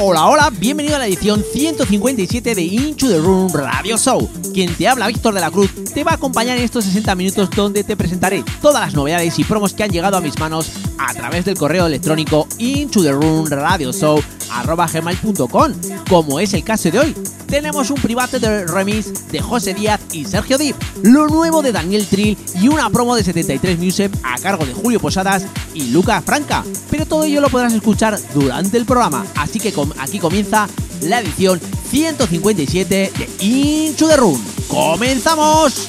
Hola, hola, bienvenido a la edición 157 de Into the Room Radio Show. Quien te habla, Víctor de la Cruz, te va a acompañar en estos 60 minutos donde te presentaré todas las novedades y promos que han llegado a mis manos a través del correo electrónico Into the Room Radio Show gmail.com, como es el caso de hoy. Tenemos un private de remix de José Díaz y Sergio Dip, lo nuevo de Daniel Trill y una promo de 73 Music a cargo de Julio Posadas y Luca Franca. Pero todo ello lo podrás escuchar durante el programa, así que aquí comienza la edición 157 de Into the Room. ¡Comenzamos!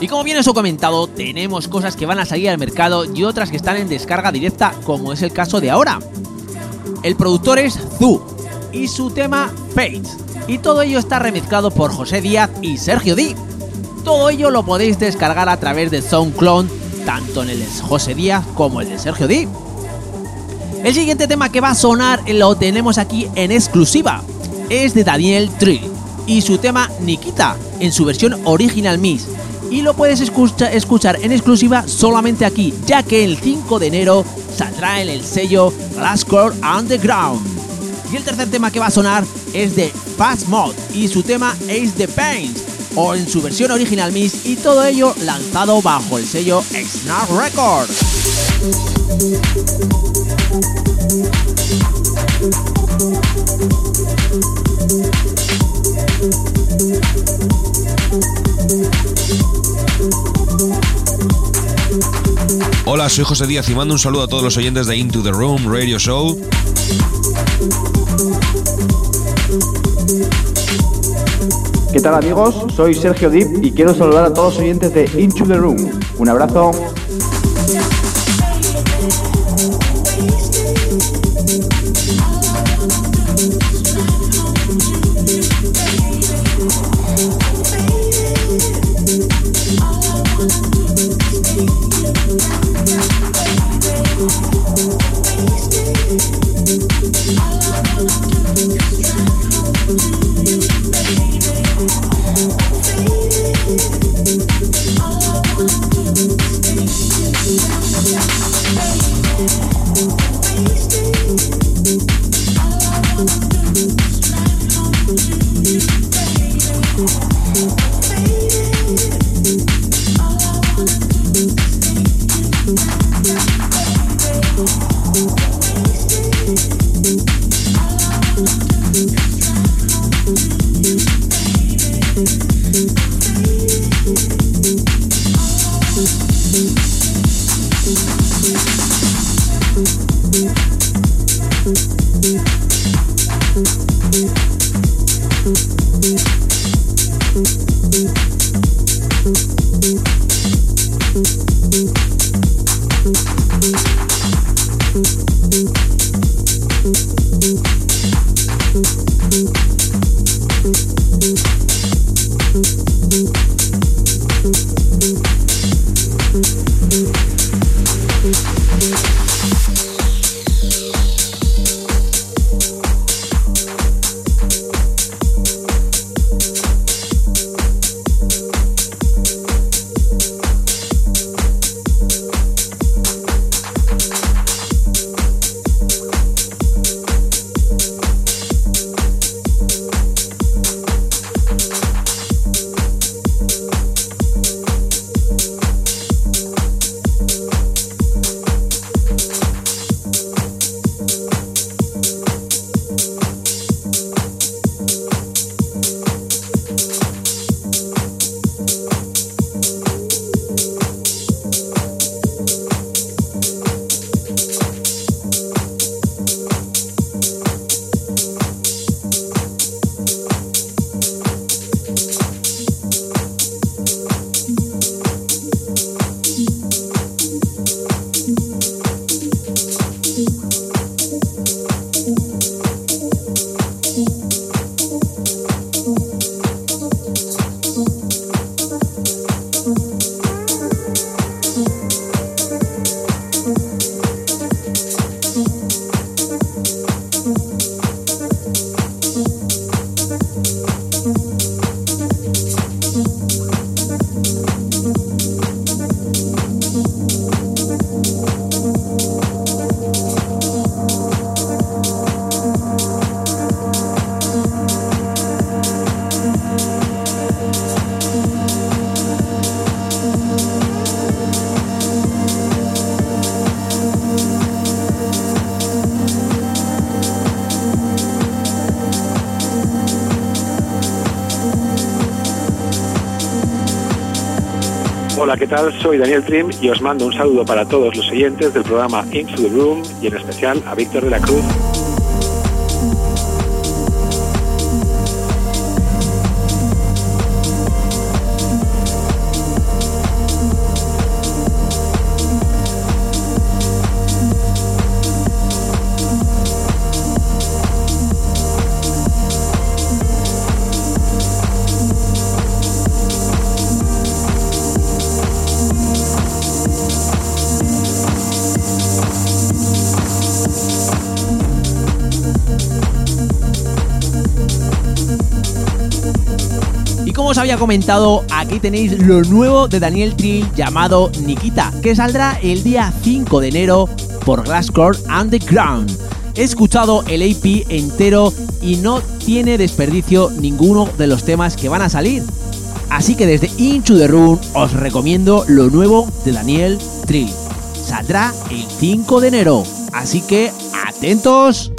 Y como bien os he comentado, tenemos cosas que van a salir al mercado y otras que están en descarga directa, como es el caso de ahora. El productor es Zu y su tema Fate. Y todo ello está remezclado por José Díaz y Sergio D. Todo ello lo podéis descargar a través de SoundCloud, tanto en el de José Díaz como el de Sergio D. El siguiente tema que va a sonar lo tenemos aquí en exclusiva. Es de Daniel Trill y su tema Nikita en su versión original Miss y lo puedes escuchar en exclusiva solamente aquí, ya que el 5 de enero saldrá en el sello Glasscore Underground. Y el tercer tema que va a sonar es de Fast Mod y su tema Ace the Pains, o en su versión original Miss, y todo ello lanzado bajo el sello Snap Records. Hola, soy José Díaz y mando un saludo a todos los oyentes de Into the Room Radio Show. ¿Qué tal amigos? Soy Sergio Dip y quiero saludar a todos los oyentes de Into the Room. Un abrazo. ¿Qué tal? Soy Daniel Trim y os mando un saludo para todos los oyentes del programa Into the Room y en especial a Víctor de la Cruz. Había comentado, aquí tenéis lo nuevo de Daniel Trill llamado Nikita, que saldrá el día 5 de enero por Glasscore Underground. He escuchado el AP entero y no tiene desperdicio ninguno de los temas que van a salir. Así que desde Into the Room os recomiendo lo nuevo de Daniel Trill. Saldrá el 5 de enero, así que atentos.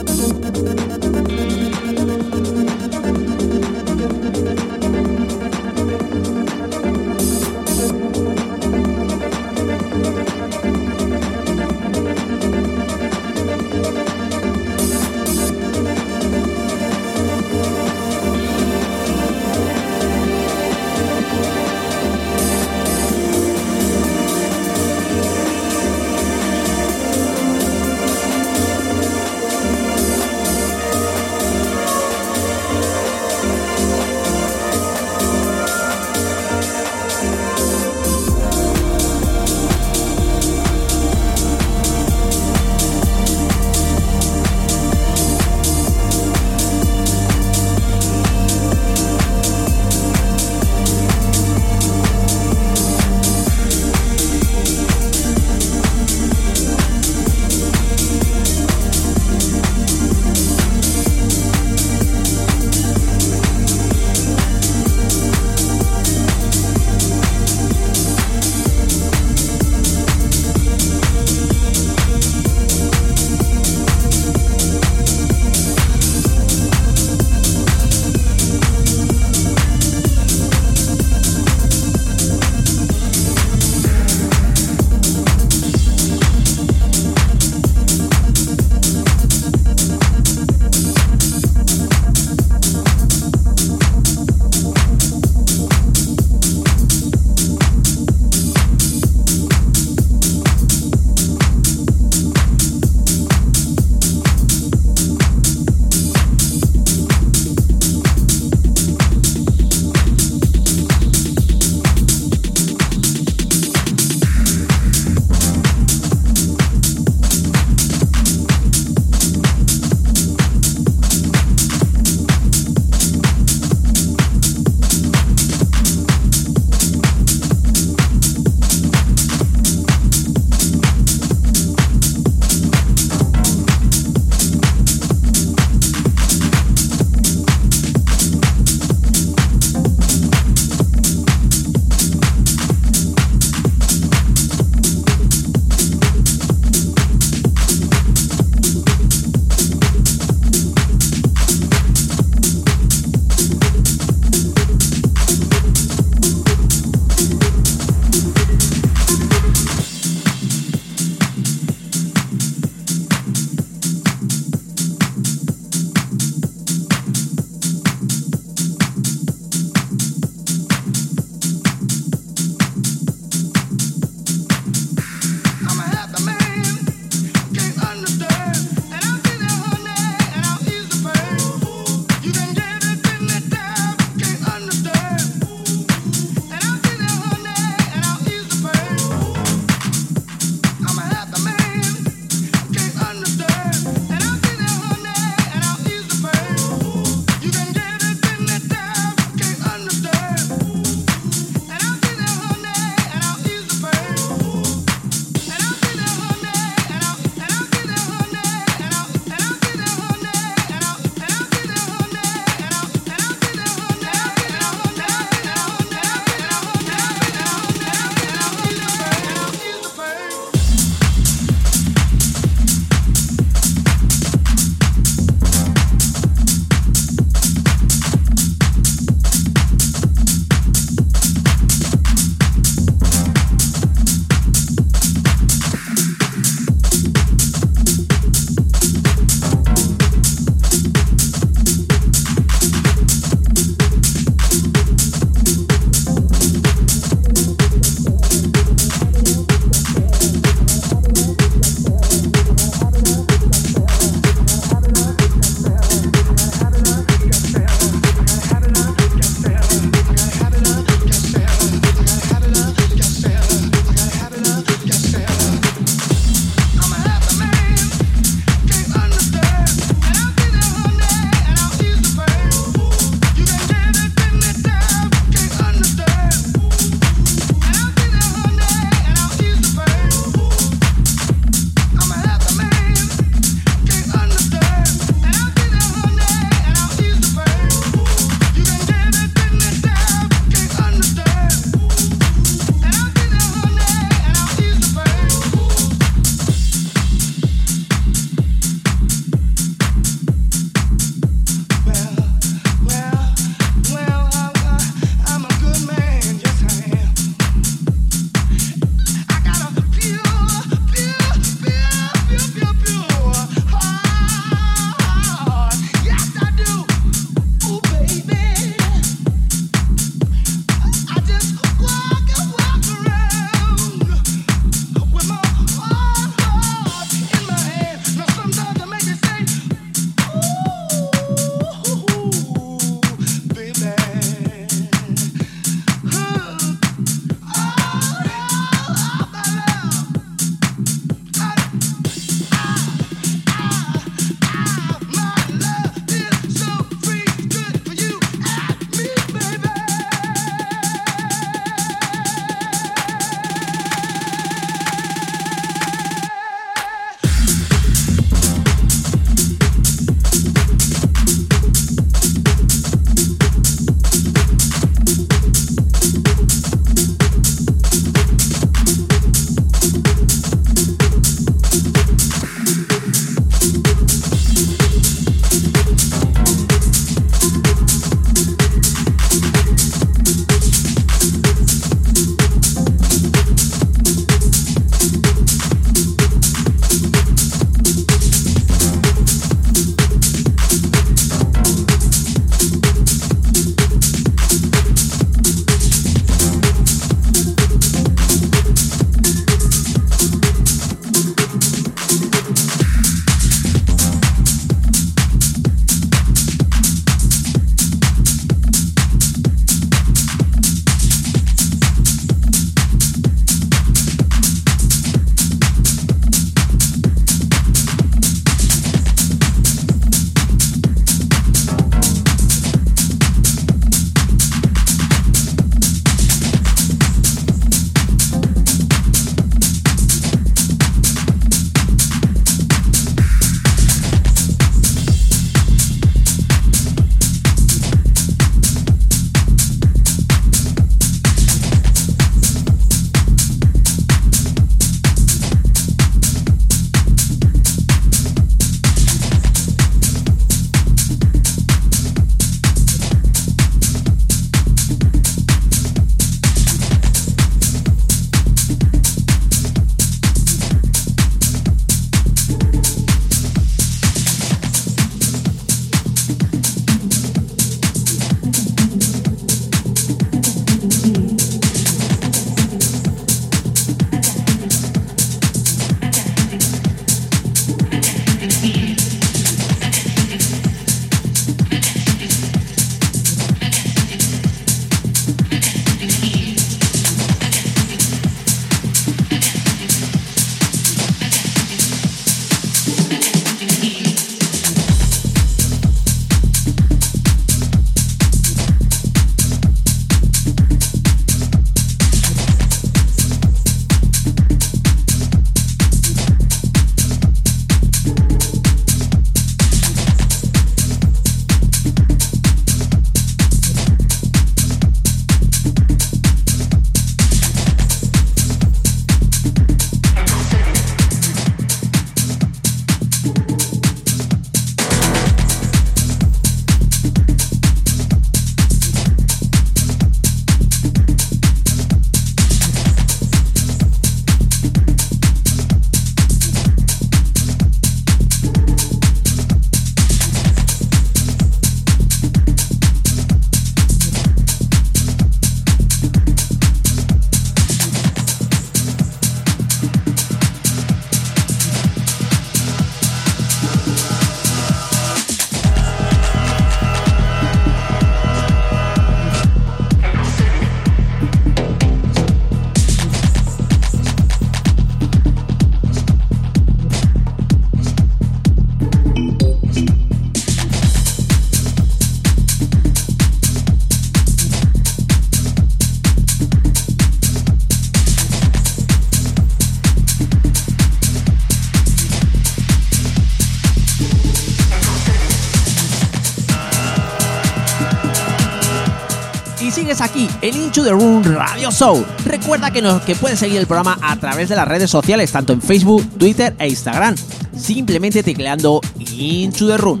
Sigues aquí en Into the Room Radio Show. Recuerda que, nos, que puedes seguir el programa a través de las redes sociales, tanto en Facebook, Twitter e Instagram, simplemente tecleando Into the Room.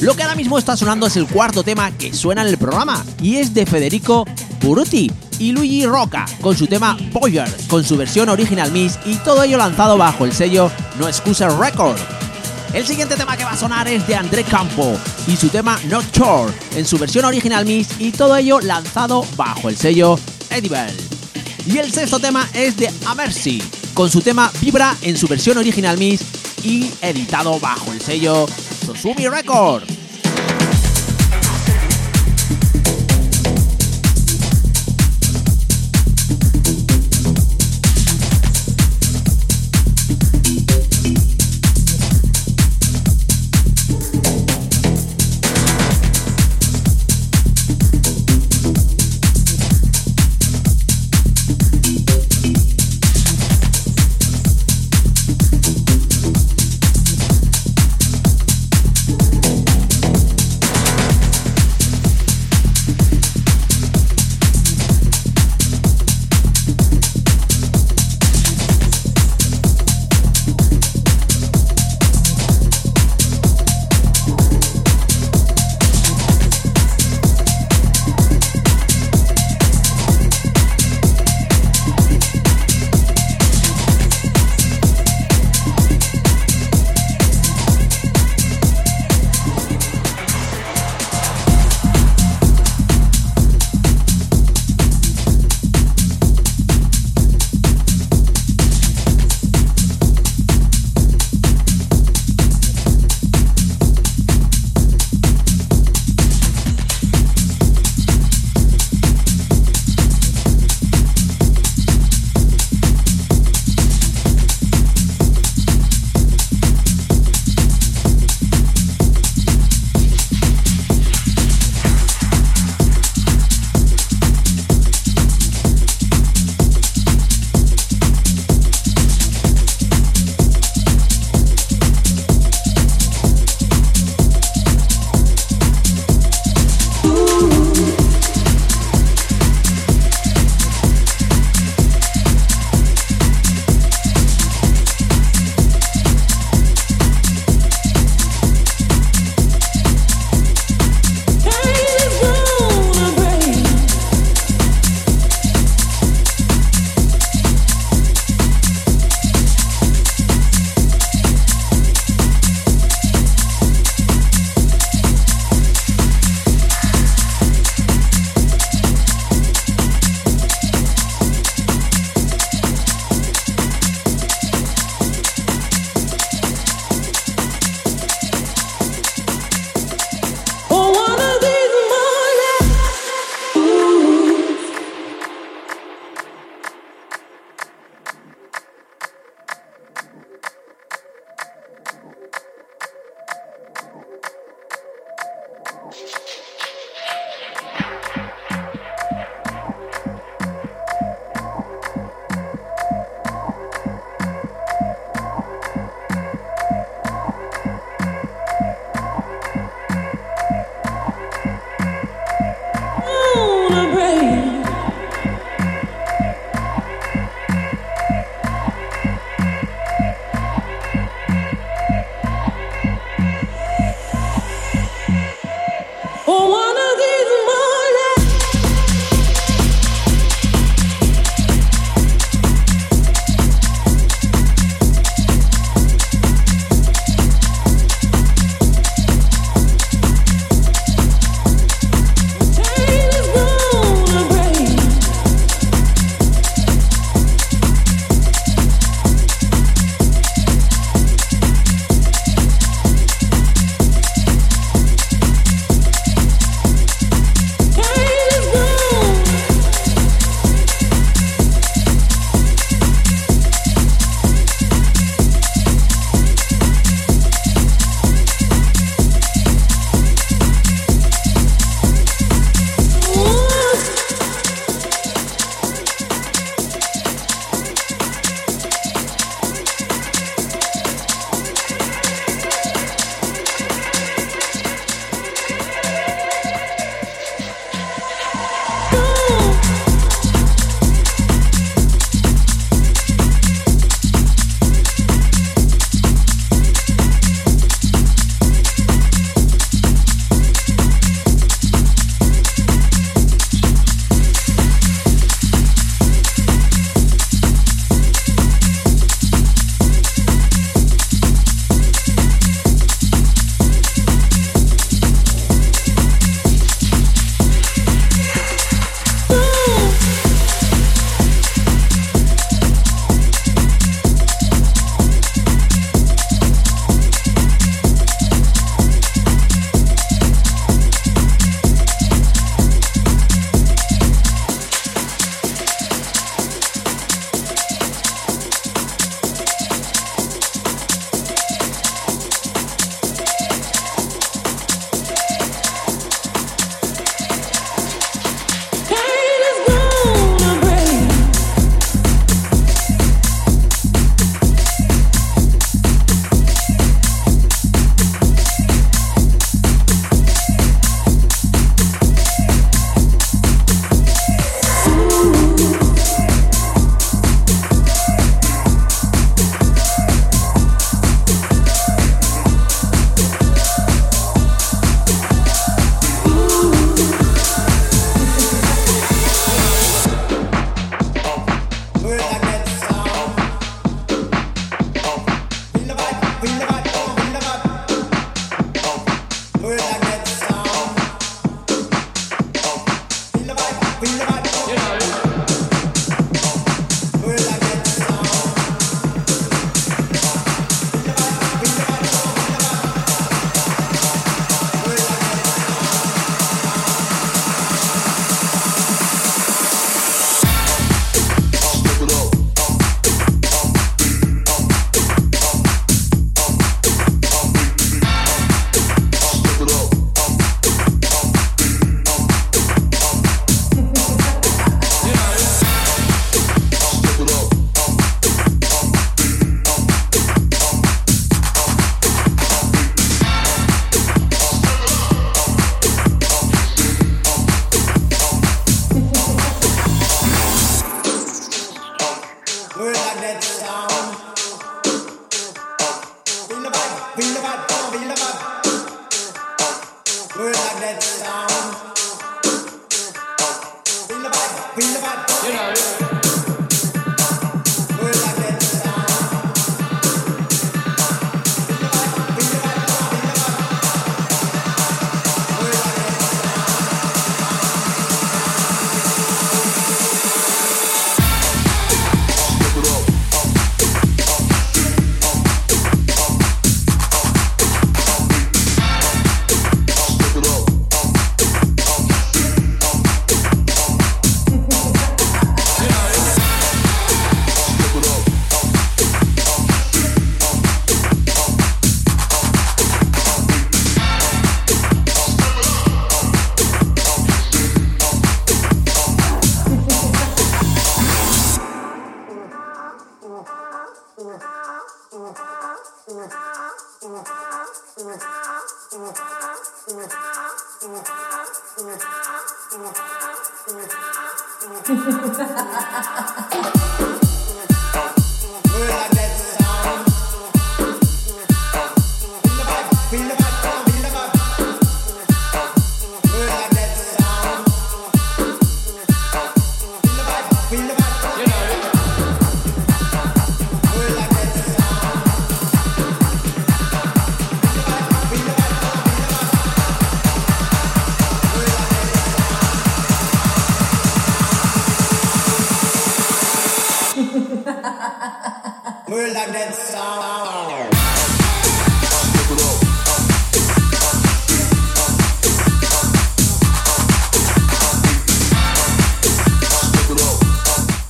Lo que ahora mismo está sonando es el cuarto tema que suena en el programa y es de Federico Buruti y Luigi Roca con su tema Boyer, con su versión original Miss y todo ello lanzado bajo el sello No Excuse Record. El siguiente tema que va a sonar es de André Campo y su tema Not Sure en su versión original Miss y todo ello lanzado bajo el sello Edible. Y el sexto tema es de Amercy con su tema Vibra en su versión original Miss y editado bajo el sello Sosumi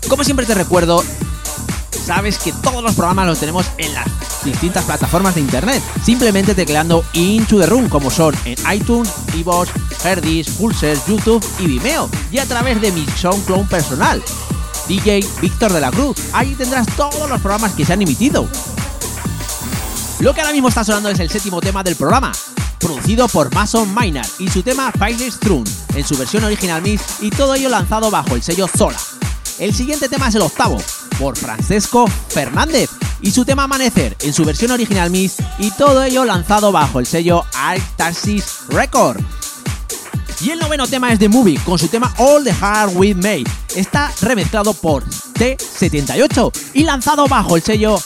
Como siempre te recuerdo, sabes que todos los programas los tenemos en las distintas plataformas de internet, simplemente tecleando Into the Room, como son en iTunes, iVoox, Herdis, Pulser, YouTube y Vimeo, y a través de mi SoundCloud personal, DJ Víctor de la Cruz. Ahí tendrás todos los programas que se han emitido. Lo que ahora mismo está sonando es el séptimo tema del programa, producido por Mason Miner y su tema Fire Strun, en su versión original mix y todo ello lanzado bajo el sello Zola. El siguiente tema es el octavo, por Francesco Fernández, y su tema Amanecer, en su versión original mix y todo ello lanzado bajo el sello Arctasis Record. Y el noveno tema es de Movie, con su tema All the Heart We Made. Está remezclado por T78 y lanzado bajo el sello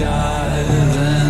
die then.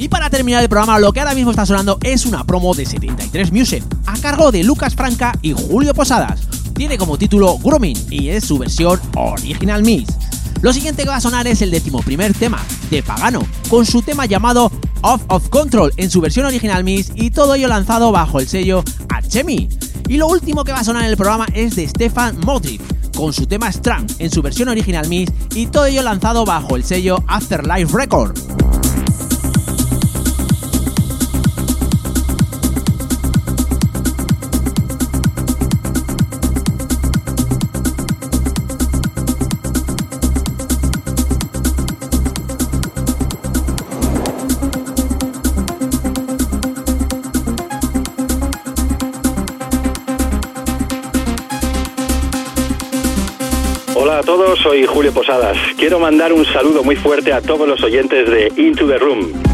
Autecton Record. del programa, lo que ahora mismo está sonando es una promo de 73 Music, a cargo de Lucas Franca y Julio Posadas. Tiene como título Grooming y es su versión Original Mix. Lo siguiente que va a sonar es el decimoprimer tema de Pagano, con su tema llamado Off of Control en su versión original Mix y todo ello lanzado bajo el sello Achemi. Y lo último que va a sonar en el programa es de Stefan Motric, con su tema Strang en su versión original Mix y todo ello lanzado bajo el sello Afterlife Record. Todos, soy Julio Posadas. Quiero mandar un saludo muy fuerte a todos los oyentes de Into the Room.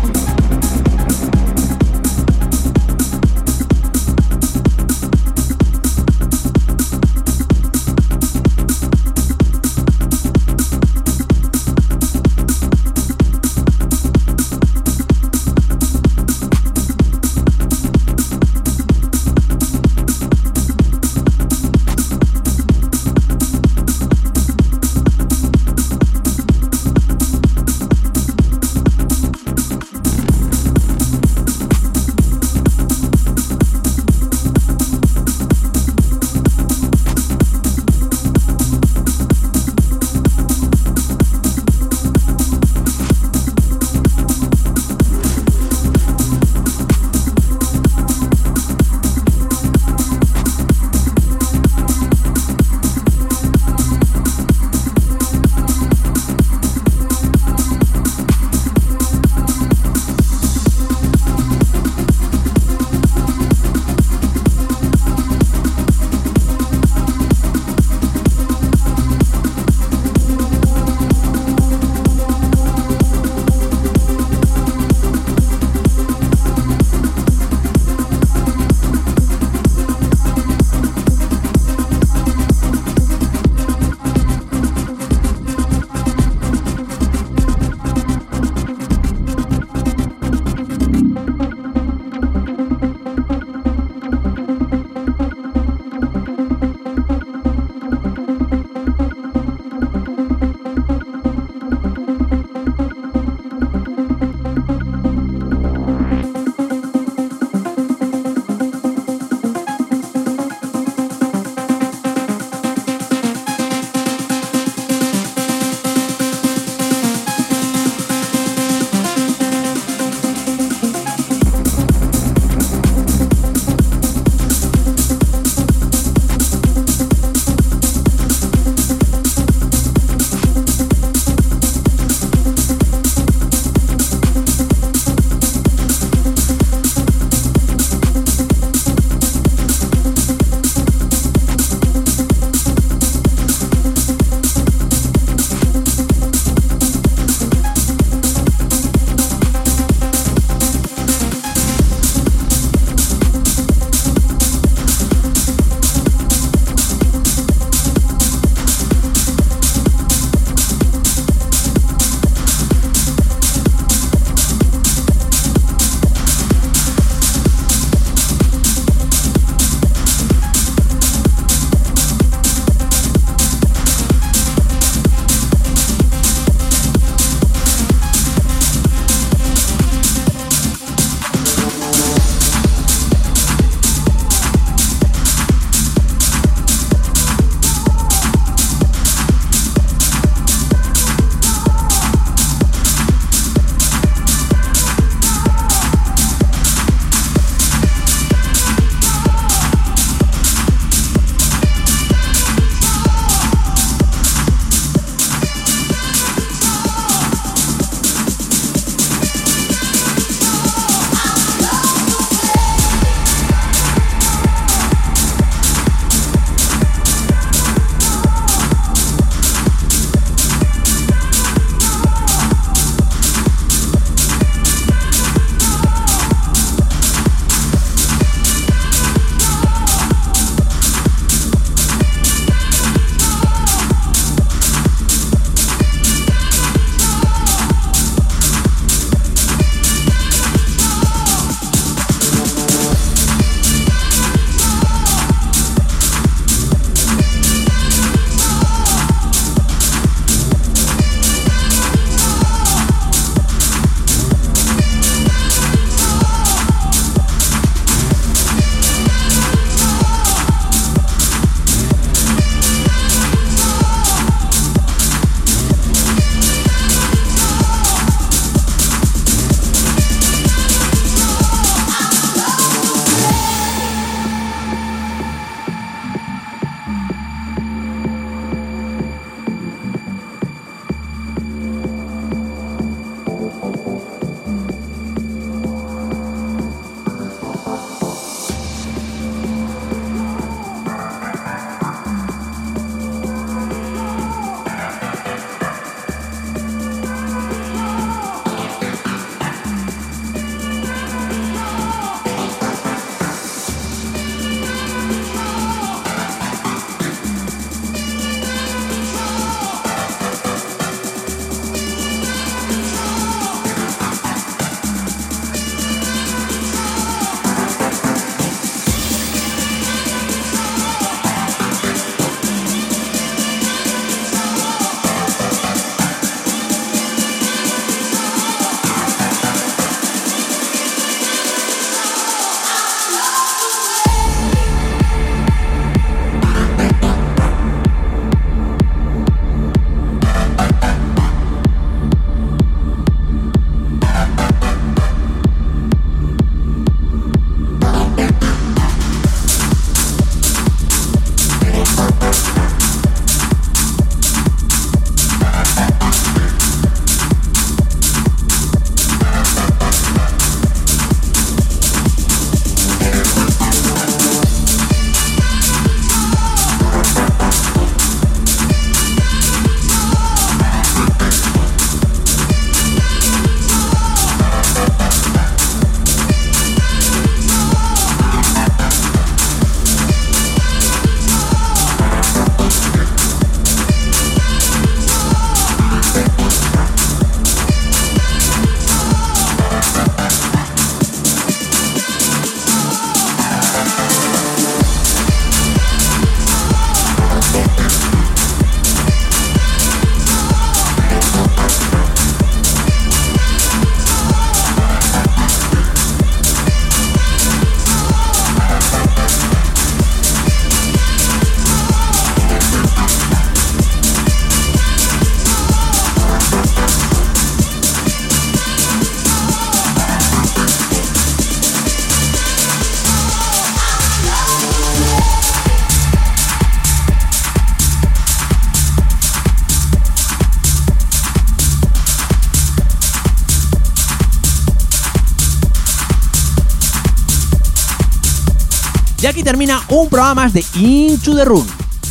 Termina un programa más de Into the Room.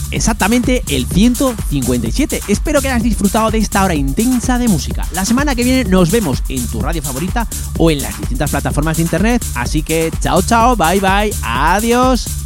Exactamente el 157. Espero que hayas disfrutado de esta hora intensa de música. La semana que viene nos vemos en tu radio favorita o en las distintas plataformas de internet. Así que chao, chao, bye, bye, adiós.